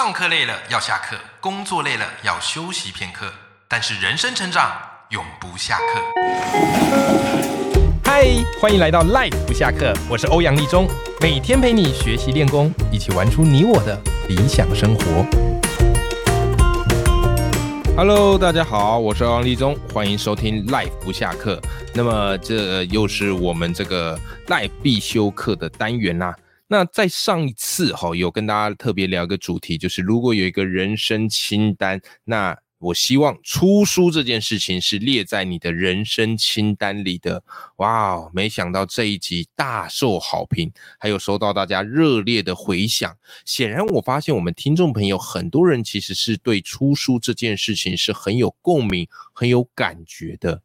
上课累了要下课，工作累了要休息片刻，但是人生成长永不下课。嗨，欢迎来到 Life 不下课，我是欧阳立中，每天陪你学习练功，一起玩出你我的理想生活。Hello，大家好，我是欧阳立中，欢迎收听 Life 不下课。那么这又是我们这个 Life 必修课的单元啦、那在上一次哈、有跟大家特别聊一个主题，就是如果有一个人生清单，那我希望出书这件事情是列在你的人生清单里的。哇哦，没想到这一集大受好评，还有收到大家热烈的回响。显然，我发现我们听众朋友很多人其实是对出书这件事情是很有共鸣、很有感觉的。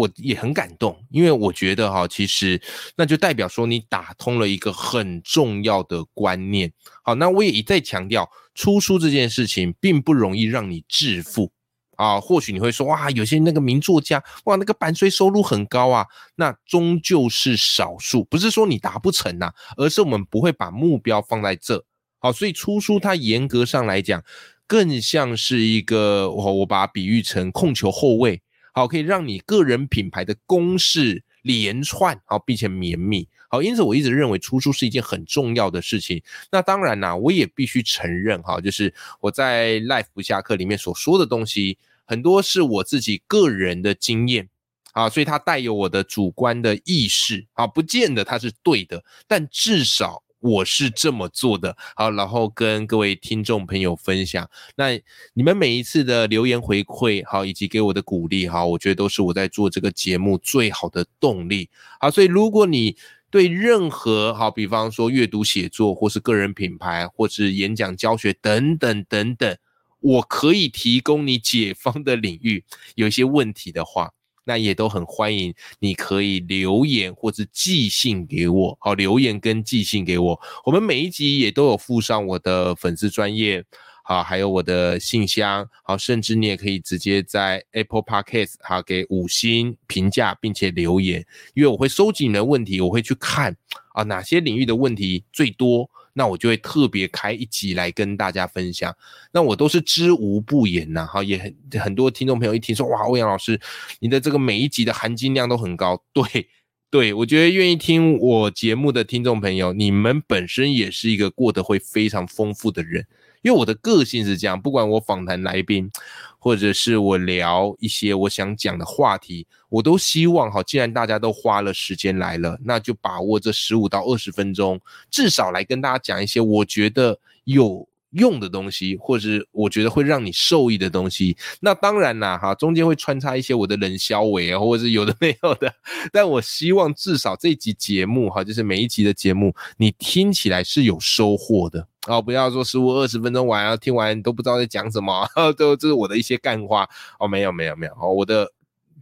我也很感动，因为我觉得哈，其实那就代表说你打通了一个很重要的观念。好，那我也一再强调，出书这件事情并不容易让你致富。啊，或许你会说，哇，有些那个名作家，哇，那个版税收入很高啊，那终究是少数，不是说你达不成呐、而是我们不会把目标放在这。好，所以出书它严格上来讲，更像是一个我我把它比喻成控球后卫，好，可以让你个人品牌的攻势连串，好，并且绵密。好，因此我一直认为出书是一件很重要的事情。那当然啦，我也必须承认哈，就是我在 Life 下课里面所说的东西，很多是我自己个人的经验。啊，所以它带有我的主观的意识啊，不见得它是对的，但至少我是这么做的。好，然后跟各位听众朋友分享。那你们每一次的留言回馈，好，以及给我的鼓励，好，我觉得都是我在做这个节目最好的动力。好，所以如果你对任何好，比方说阅读写作，或是个人品牌，或是演讲教学等等等等，我可以提供你解方的领域，有一些问题的话。那也都很欢迎，你可以留言或是寄信给我，好，留言跟寄信给我，我们每一集也都有附上我的粉丝专业，好，还有我的信箱，好，甚至你也可以直接在 Apple Podcast 好给五星评价，并且留言，因为我会收集你的问题，我会去看啊哪些领域的问题最多。那我就会特别开一集来跟大家分享。那我都是知无不言呐，哈，也很很多听众朋友一听说，哇，欧阳老师，你的这个每一集的含金量都很高。对，对我觉得愿意听我节目的听众朋友，你们本身也是一个过得会非常丰富的人。因为我的个性是这样，不管我访谈来宾，或者是我聊一些我想讲的话题，我都希望哈，既然大家都花了时间来了，那就把握这十五到二十分钟，至少来跟大家讲一些我觉得有用的东西，或是我觉得会让你受益的东西。那当然啦，哈，中间会穿插一些我的冷消尾啊，或者是有的没有的。但我希望至少这集节目哈，就是每一集的节目，你听起来是有收获的。哦，不要说十五二十分钟完，然后听完都不知道在讲什么，都这是我的一些干话哦，没有没有没有哦，我的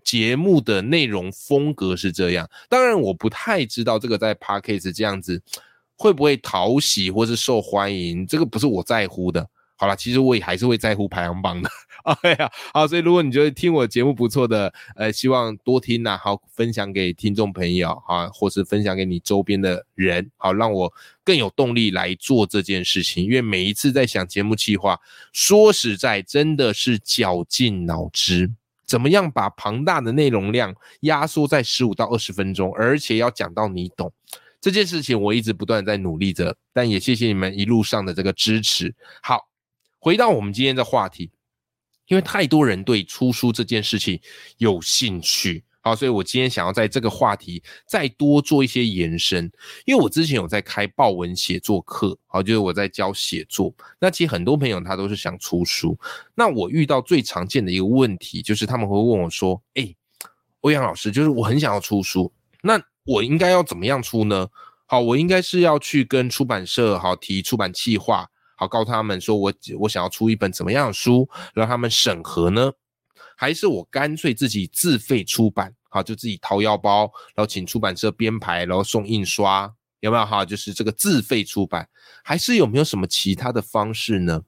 节目的内容风格是这样。当然，我不太知道这个在 p a r k a s 这样子会不会讨喜或是受欢迎，这个不是我在乎的。好了，其实我也还是会在乎排行榜的。哎呀，好，所以如果你觉得听我节目不错的，呃，希望多听呐、好，分享给听众朋友啊，或是分享给你周边的人，好，让我更有动力来做这件事情。因为每一次在想节目计划，说实在，真的是绞尽脑汁，怎么样把庞大的内容量压缩在十五到二十分钟，而且要讲到你懂。这件事情我一直不断在努力着，但也谢谢你们一路上的这个支持。好，回到我们今天的话题，因为太多人对出书这件事情有兴趣，好，所以我今天想要在这个话题再多做一些延伸。因为我之前有在开报文写作课，好，就是我在教写作。那其实很多朋友他都是想出书，那我遇到最常见的一个问题就是他们会问我说：“哎，欧阳老师，就是我很想要出书，那我应该要怎么样出呢？好，我应该是要去跟出版社好提出版计划。”好，告诉他们说我我想要出一本怎么样的书，让他们审核呢？还是我干脆自己自费出版？好，就自己掏腰包，然后请出版社编排，然后送印刷，有没有哈？就是这个自费出版，还是有没有什么其他的方式呢？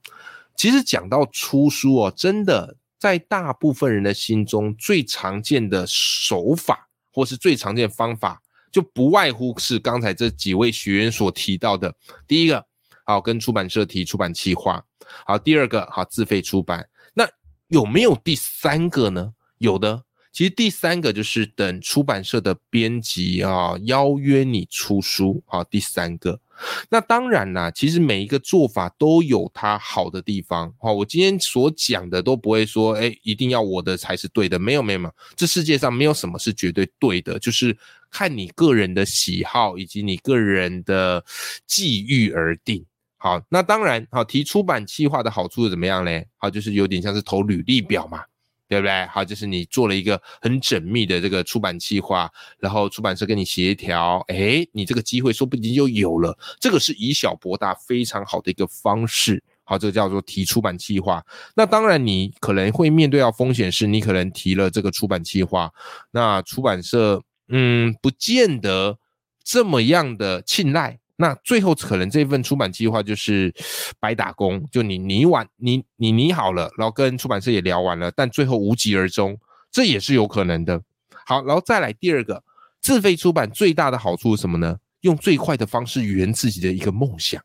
其实讲到出书哦，真的在大部分人的心中，最常见的手法或是最常见的方法，就不外乎是刚才这几位学员所提到的，第一个。好跟出版社提出版计划。好，第二个好自费出版。那有没有第三个呢？有的。其实第三个就是等出版社的编辑啊邀约你出书啊。第三个，那当然啦，其实每一个做法都有它好的地方。好，我今天所讲的都不会说，哎，一定要我的才是对的。没有，没有，没有，这世界上没有什么是绝对对的，就是看你个人的喜好以及你个人的际遇而定。好，那当然，好提出版计划的好处是怎么样嘞？好，就是有点像是投履历表嘛。对不对？好，就是你做了一个很缜密的这个出版计划，然后出版社跟你协调，哎，你这个机会说不定就有了。这个是以小博大非常好的一个方式。好，这个叫做提出版计划。那当然，你可能会面对到风险是，你可能提了这个出版计划，那出版社嗯，不见得这么样的青睐。那最后可能这份出版计划就是白打工，就你拟完你你拟好了，然后跟出版社也聊完了，但最后无疾而终，这也是有可能的。好，然后再来第二个，自费出版最大的好处是什么呢？用最快的方式圆自己的一个梦想。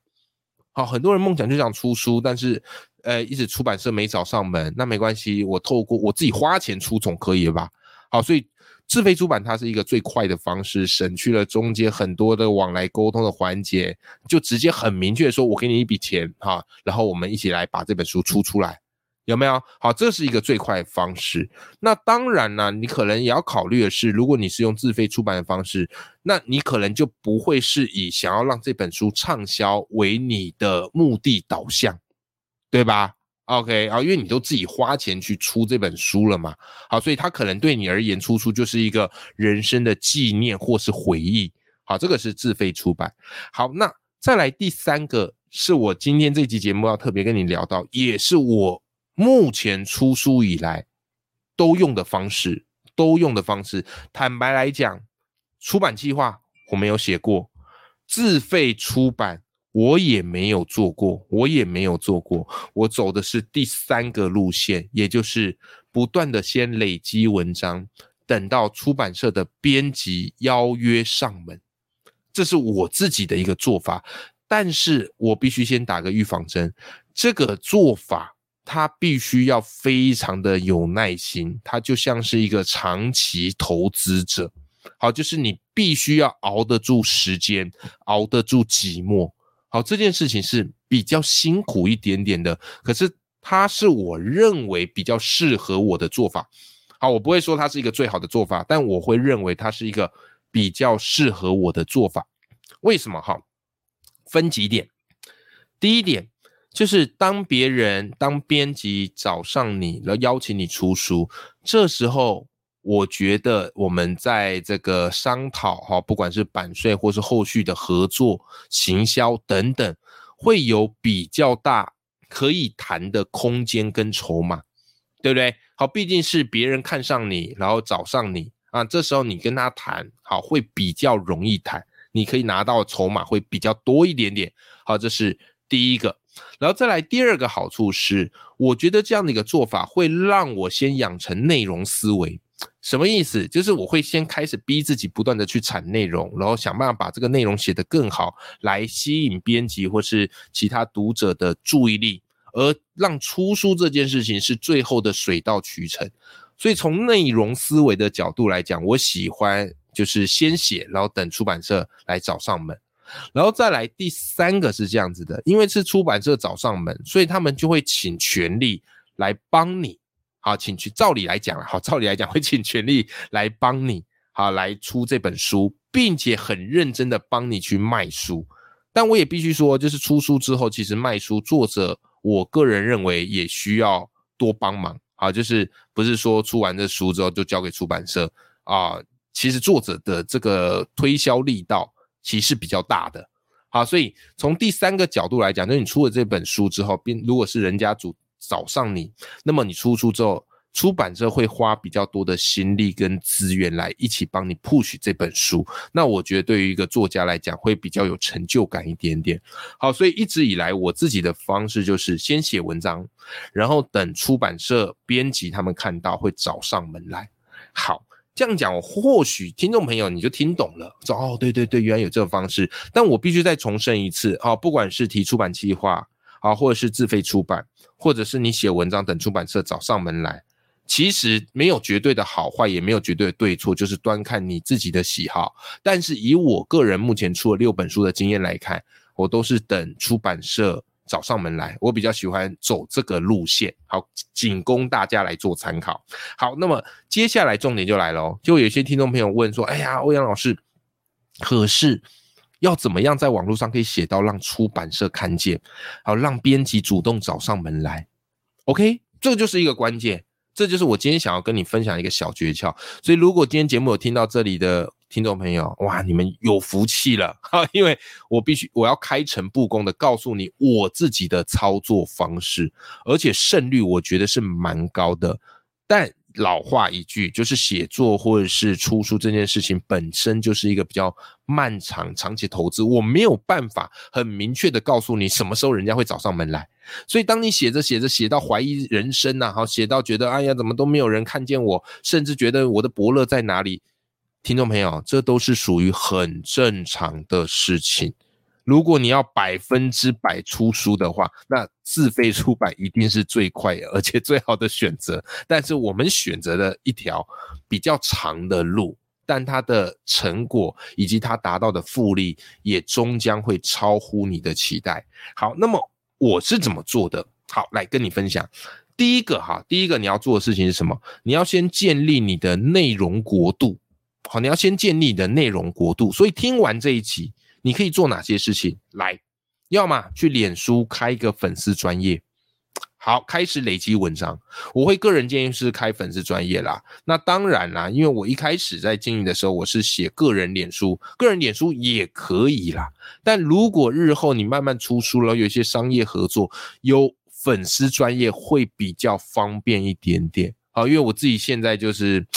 好，很多人梦想就想出书，但是呃，一直出版社没找上门，那没关系，我透过我自己花钱出总可以了吧？好，所以。自费出版它是一个最快的方式，省去了中间很多的往来沟通的环节，就直接很明确说，我给你一笔钱哈，然后我们一起来把这本书出出来，有没有？好，这是一个最快的方式。那当然呢，你可能也要考虑的是，如果你是用自费出版的方式，那你可能就不会是以想要让这本书畅销为你的目的导向，对吧？OK 啊，因为你都自己花钱去出这本书了嘛，好，所以它可能对你而言出书就是一个人生的纪念或是回忆。好，这个是自费出版。好，那再来第三个是我今天这期节目要特别跟你聊到，也是我目前出书以来都用的方式，都用的方式。坦白来讲，出版计划我没有写过，自费出版。我也没有做过，我也没有做过。我走的是第三个路线，也就是不断的先累积文章，等到出版社的编辑邀约上门，这是我自己的一个做法。但是我必须先打个预防针，这个做法它必须要非常的有耐心，它就像是一个长期投资者。好，就是你必须要熬得住时间，熬得住寂寞。好，这件事情是比较辛苦一点点的，可是它是我认为比较适合我的做法。好，我不会说它是一个最好的做法，但我会认为它是一个比较适合我的做法。为什么？哈，分几点。第一点就是当别人当编辑找上你，然后邀请你出书，这时候。我觉得我们在这个商讨哈，不管是版税或是后续的合作、行销等等，会有比较大可以谈的空间跟筹码，对不对？好，毕竟是别人看上你，然后找上你啊，这时候你跟他谈，好，会比较容易谈，你可以拿到筹码会比较多一点点。好，这是第一个，然后再来第二个好处是，我觉得这样的一个做法会让我先养成内容思维。什么意思？就是我会先开始逼自己不断的去产内容，然后想办法把这个内容写得更好，来吸引编辑或是其他读者的注意力，而让出书这件事情是最后的水到渠成。所以从内容思维的角度来讲，我喜欢就是先写，然后等出版社来找上门，然后再来第三个是这样子的，因为是出版社找上门，所以他们就会请全力来帮你。好，请去。照理来讲好，照理来讲会请全力来帮你，好来出这本书，并且很认真的帮你去卖书。但我也必须说，就是出书之后，其实卖书作者，我个人认为也需要多帮忙。好，就是不是说出完这书之后就交给出版社啊？其实作者的这个推销力道其实比较大的。好，所以从第三个角度来讲，就是你出了这本书之后，并如果是人家主。找上你，那么你出书之后，出版社会花比较多的心力跟资源来一起帮你 push 这本书。那我觉得对于一个作家来讲，会比较有成就感一点点。好，所以一直以来我自己的方式就是先写文章，然后等出版社编辑他们看到会找上门来。好，这样讲，或许听众朋友你就听懂了，说哦，对对对，原来有这个方式。但我必须再重申一次，啊，不管是提出版计划，啊，或者是自费出版，或者是你写文章等出版社找上门来，其实没有绝对的好坏，也没有绝对的对错，就是端看你自己的喜好。但是以我个人目前出了六本书的经验来看，我都是等出版社。找上门来，我比较喜欢走这个路线，好，仅供大家来做参考。好，那么接下来重点就来了，就有些听众朋友问说：“哎呀，欧阳老师，可是要怎么样在网络上可以写到让出版社看见，好让编辑主动找上门来？”OK，这就是一个关键，这就是我今天想要跟你分享一个小诀窍。所以，如果今天节目有听到这里的，听众朋友，哇，你们有福气了哈！因为我必须我要开诚布公的告诉你我自己的操作方式，而且胜率我觉得是蛮高的。但老话一句，就是写作或者是出书这件事情本身就是一个比较漫长、长期投资，我没有办法很明确的告诉你什么时候人家会找上门来。所以当你写着写着写到怀疑人生呐，好写到觉得哎呀怎么都没有人看见我，甚至觉得我的伯乐在哪里？听众朋友，这都是属于很正常的事情。如果你要百分之百出书的话，那自费出版一定是最快而且最好的选择。但是我们选择了一条比较长的路，但它的成果以及它达到的复利，也终将会超乎你的期待。好，那么我是怎么做的？好，来跟你分享。第一个哈，第一个你要做的事情是什么？你要先建立你的内容国度。好，你要先建立你的内容国度，所以听完这一集，你可以做哪些事情？来，要么去脸书开一个粉丝专业，好，开始累积文章。我会个人建议是开粉丝专业啦。那当然啦，因为我一开始在经营的时候，我是写个人脸书，个人脸书也可以啦。但如果日后你慢慢出书了，有一些商业合作，有粉丝专业会比较方便一点点。好，因为我自己现在就是。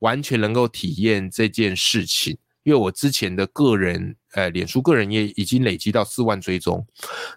完全能够体验这件事情，因为我之前的个人，呃，脸书个人也已经累积到四万追踪。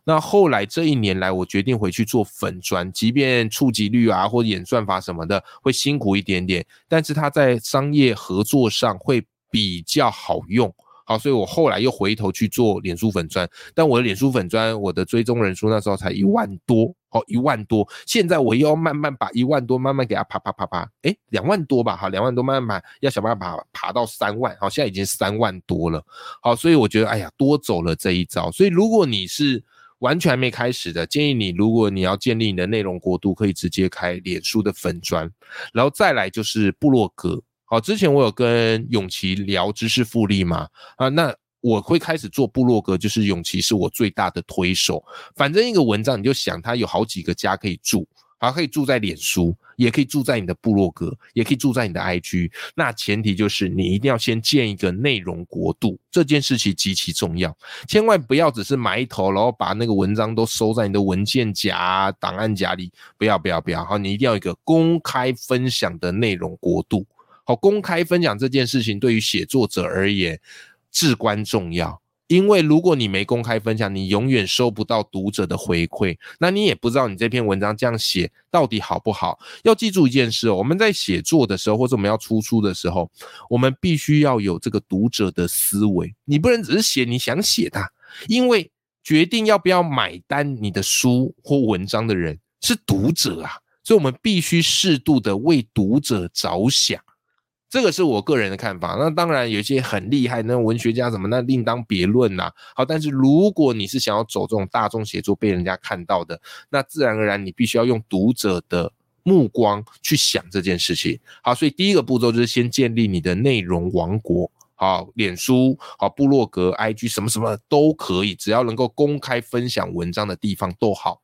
那后来这一年来，我决定回去做粉砖，即便触及率啊或演算法什么的会辛苦一点点，但是它在商业合作上会比较好用。好，所以我后来又回头去做脸书粉砖，但我的脸书粉砖，我的追踪人数那时候才一万多，好一万多。现在我又要慢慢把一万多慢慢给它爬爬爬爬，哎，两万多吧，好，两万多慢慢爬，要想办法爬爬到三万，好，现在已经三万多了，好，所以我觉得，哎呀，多走了这一招。所以如果你是完全还没开始的，建议你，如果你要建立你的内容国度，可以直接开脸书的粉砖，然后再来就是部落格。好，之前我有跟永琪聊知识复利嘛？啊，那我会开始做部落格，就是永琪是我最大的推手。反正一个文章，你就想它有好几个家可以住，还可以住在脸书，也可以住在你的部落格，也可以住在你的 IG。那前提就是你一定要先建一个内容国度，这件事情极其重要，千万不要只是埋头，然后把那个文章都收在你的文件夹、档案夹里。不要，不要，不要！好，你一定要一个公开分享的内容国度。好，公开分享这件事情对于写作者而言至关重要，因为如果你没公开分享，你永远收不到读者的回馈，那你也不知道你这篇文章这样写到底好不好。要记住一件事哦，我们在写作的时候，或者我们要出书的时候，我们必须要有这个读者的思维，你不能只是写你想写的，因为决定要不要买单你的书或文章的人是读者啊，所以我们必须适度的为读者着想。这个是我个人的看法，那当然有些很厉害那文学家什么，那另当别论呐。好，但是如果你是想要走这种大众写作被人家看到的，那自然而然你必须要用读者的目光去想这件事情。好，所以第一个步骤就是先建立你的内容王国。好，脸书、好部落格、IG 什么什么都可以，只要能够公开分享文章的地方都好。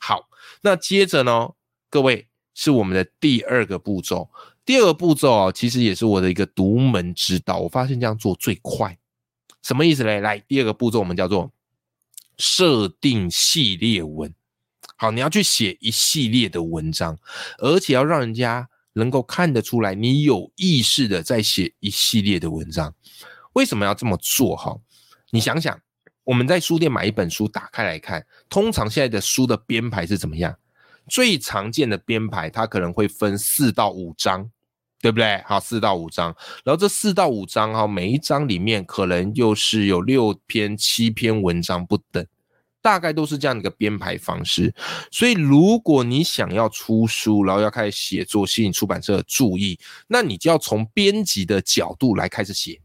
好，那接着呢，各位是我们的第二个步骤。第二个步骤啊，其实也是我的一个独门之道。我发现这样做最快，什么意思嘞？来，第二个步骤我们叫做设定系列文。好，你要去写一系列的文章，而且要让人家能够看得出来，你有意识的在写一系列的文章。为什么要这么做？哈，你想想，我们在书店买一本书，打开来看，通常现在的书的编排是怎么样？最常见的编排，它可能会分四到五章。对不对？好，四到五章，然后这四到五章哈，每一章里面可能又是有六篇、七篇文章不等，大概都是这样的一个编排方式。所以，如果你想要出书，然后要开始写作，吸引出版社的注意，那你就要从编辑的角度来开始写，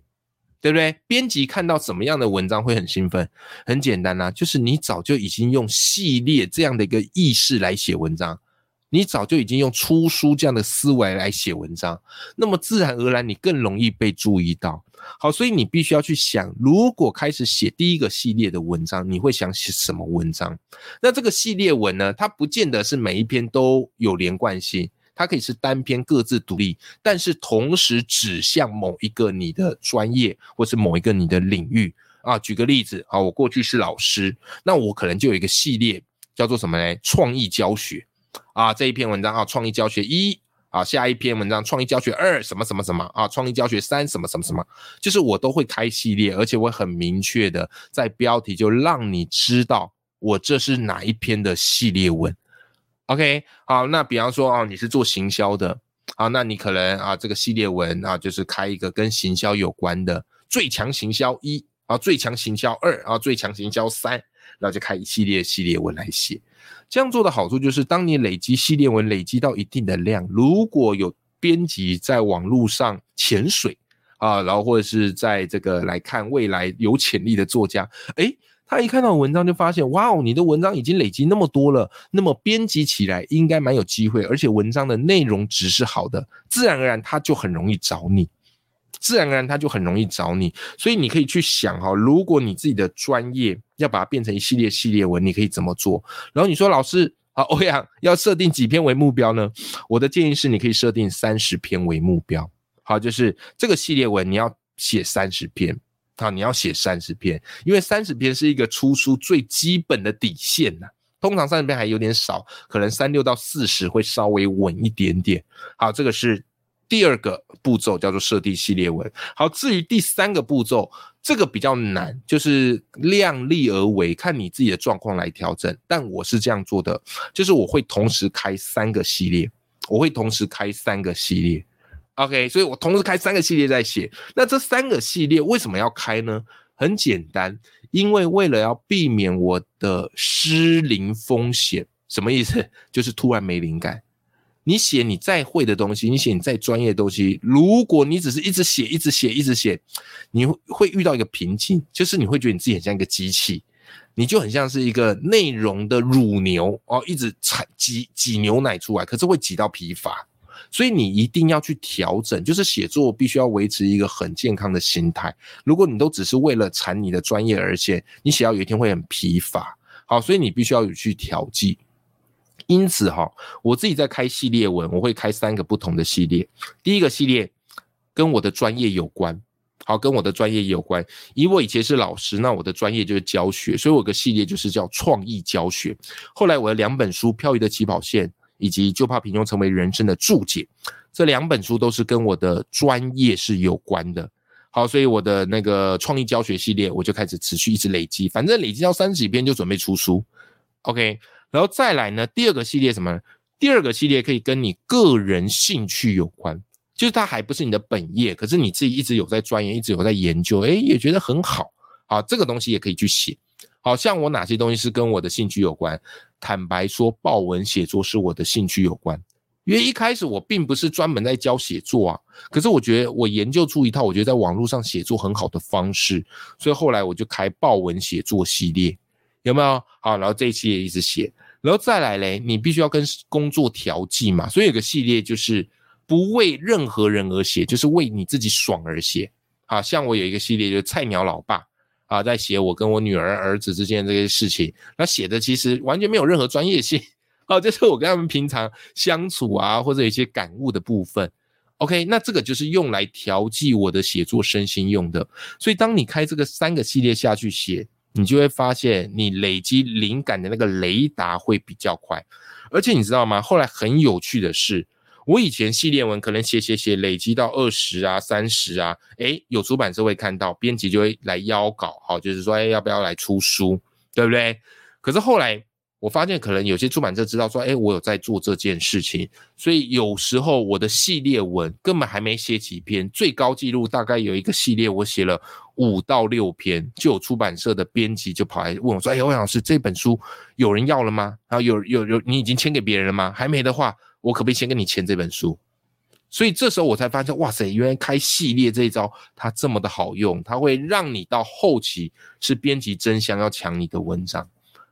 对不对？编辑看到什么样的文章会很兴奋？很简单呐，就是你早就已经用系列这样的一个意识来写文章。你早就已经用出书这样的思维来写文章，那么自然而然你更容易被注意到。好，所以你必须要去想，如果开始写第一个系列的文章，你会想写什么文章？那这个系列文呢？它不见得是每一篇都有连贯性，它可以是单篇各自独立，但是同时指向某一个你的专业或是某一个你的领域啊。举个例子啊，我过去是老师，那我可能就有一个系列叫做什么呢？创意教学。啊，这一篇文章啊，创意教学一啊，下一篇文章创意教学二，什么什么什么啊，创意教学三，什么什么什么，就是我都会开系列，而且我很明确的在标题就让你知道我这是哪一篇的系列文。OK，好，那比方说啊，你是做行销的啊，那你可能啊，这个系列文啊，就是开一个跟行销有关的最强行销一啊，最强行销二啊，最强行销三，然后就开一系列系列文来写。这样做的好处就是，当你累积系列文累积到一定的量，如果有编辑在网络上潜水啊，然后或者是在这个来看未来有潜力的作家，诶，他一看到文章就发现，哇哦，你的文章已经累积那么多了，那么编辑起来应该蛮有机会，而且文章的内容值是好的，自然而然他就很容易找你。自然而然，他就很容易找你，所以你可以去想哈，如果你自己的专业要把它变成一系列系列文，你可以怎么做？然后你说老师啊，欧阳要设定几篇为目标呢？我的建议是，你可以设定三十篇为目标。好，就是这个系列文你要写三十篇，好，你要写三十篇，因为三十篇是一个出书最基本的底线呐。通常三十篇还有点少，可能三六到四十会稍微稳一点点。好，这个是。第二个步骤叫做设定系列文。好，至于第三个步骤，这个比较难，就是量力而为，看你自己的状况来调整。但我是这样做的，就是我会同时开三个系列，我会同时开三个系列。OK，所以我同时开三个系列在写。那这三个系列为什么要开呢？很简单，因为为了要避免我的失灵风险。什么意思？就是突然没灵感。你写你再会的东西，你写你再专业的东西，如果你只是一直写、一直写、一直写，你会遇到一个瓶颈，就是你会觉得你自己很像一个机器，你就很像是一个内容的乳牛哦，一直产挤挤牛奶出来，可是会挤到疲乏。所以你一定要去调整，就是写作必须要维持一个很健康的心态。如果你都只是为了产你的专业而写，你写到有一天会很疲乏。好，所以你必须要有去调剂。因此哈，我自己在开系列文，我会开三个不同的系列。第一个系列跟我的专业有关，好，跟我的专业有关。以我以前是老师，那我的专业就是教学，所以我个系列就是叫创意教学。后来我的两本书《漂移的起跑线》以及《就怕平庸成为人生的注解》，这两本书都是跟我的专业是有关的。好，所以我的那个创意教学系列，我就开始持续一直累积，反正累积到三十几篇就准备出书。OK。然后再来呢？第二个系列什么？第二个系列可以跟你个人兴趣有关，就是它还不是你的本业，可是你自己一直有在钻研，一直有在研究，哎，也觉得很好。好，这个东西也可以去写。好像我哪些东西是跟我的兴趣有关？坦白说，报文写作是我的兴趣有关，因为一开始我并不是专门在教写作啊，可是我觉得我研究出一套我觉得在网络上写作很好的方式，所以后来我就开报文写作系列。有没有好？然后这一期也一直写，然后再来嘞，你必须要跟工作调剂嘛。所以有个系列就是不为任何人而写，就是为你自己爽而写。啊像我有一个系列，就是菜鸟老爸啊，在写我跟我女儿儿子之间这些事情。那写的其实完全没有任何专业性，哦，就是我跟他们平常相处啊，或者一些感悟的部分。OK，那这个就是用来调剂我的写作身心用的。所以当你开这个三个系列下去写。你就会发现，你累积灵感的那个雷达会比较快，而且你知道吗？后来很有趣的是，我以前系列文可能写写写，累积到二十啊、三十啊，诶，有出版社会看到，编辑就会来邀稿，好，就是说，诶，要不要来出书，对不对？可是后来我发现可能有些出版社知道说，哎，我有在做这件事情，所以有时候我的系列文根本还没写几篇，最高纪录大概有一个系列我写了五到六篇，就有出版社的编辑就跑来问我说，哎，欧阳老师这本书有人要了吗？然后有有有你已经签给别人了吗？还没的话，我可不可以先跟你签这本书？所以这时候我才发现，哇塞，原来开系列这一招它这么的好用，它会让你到后期是编辑争相要抢你的文章。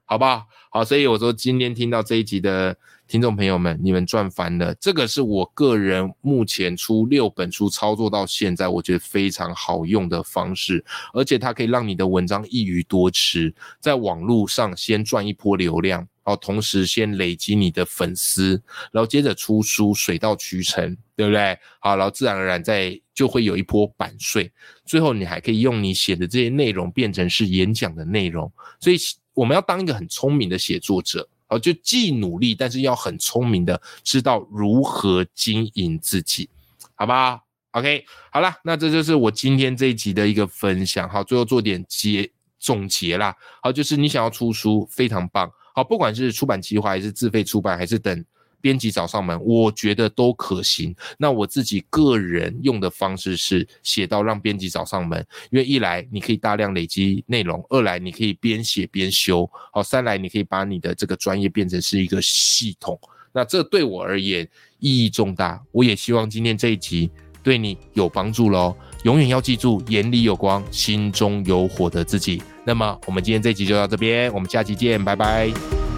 好不好？好，所以我说今天听到这一集的听众朋友们，你们赚翻了。这个是我个人目前出六本书操作到现在，我觉得非常好用的方式，而且它可以让你的文章一鱼多吃，在网络上先赚一波流量，然后同时先累积你的粉丝，然后接着出书，水到渠成，对不对？好，然后自然而然在就会有一波版税，最后你还可以用你写的这些内容变成是演讲的内容，所以。我们要当一个很聪明的写作者，哦，就既努力，但是要很聪明的知道如何经营自己，好不好？OK，好了，那这就是我今天这一集的一个分享，好，最后做点结总结啦，好，就是你想要出书非常棒，好，不管是出版计划还是自费出版，还是等。编辑找上门，我觉得都可行。那我自己个人用的方式是写到让编辑找上门，因为一来你可以大量累积内容，二来你可以边写边修，好，三来你可以把你的这个专业变成是一个系统。那这对我而言意义重大。我也希望今天这一集对你有帮助喽。永远要记住，眼里有光，心中有火的自己。那么我们今天这一集就到这边，我们下期见，拜拜。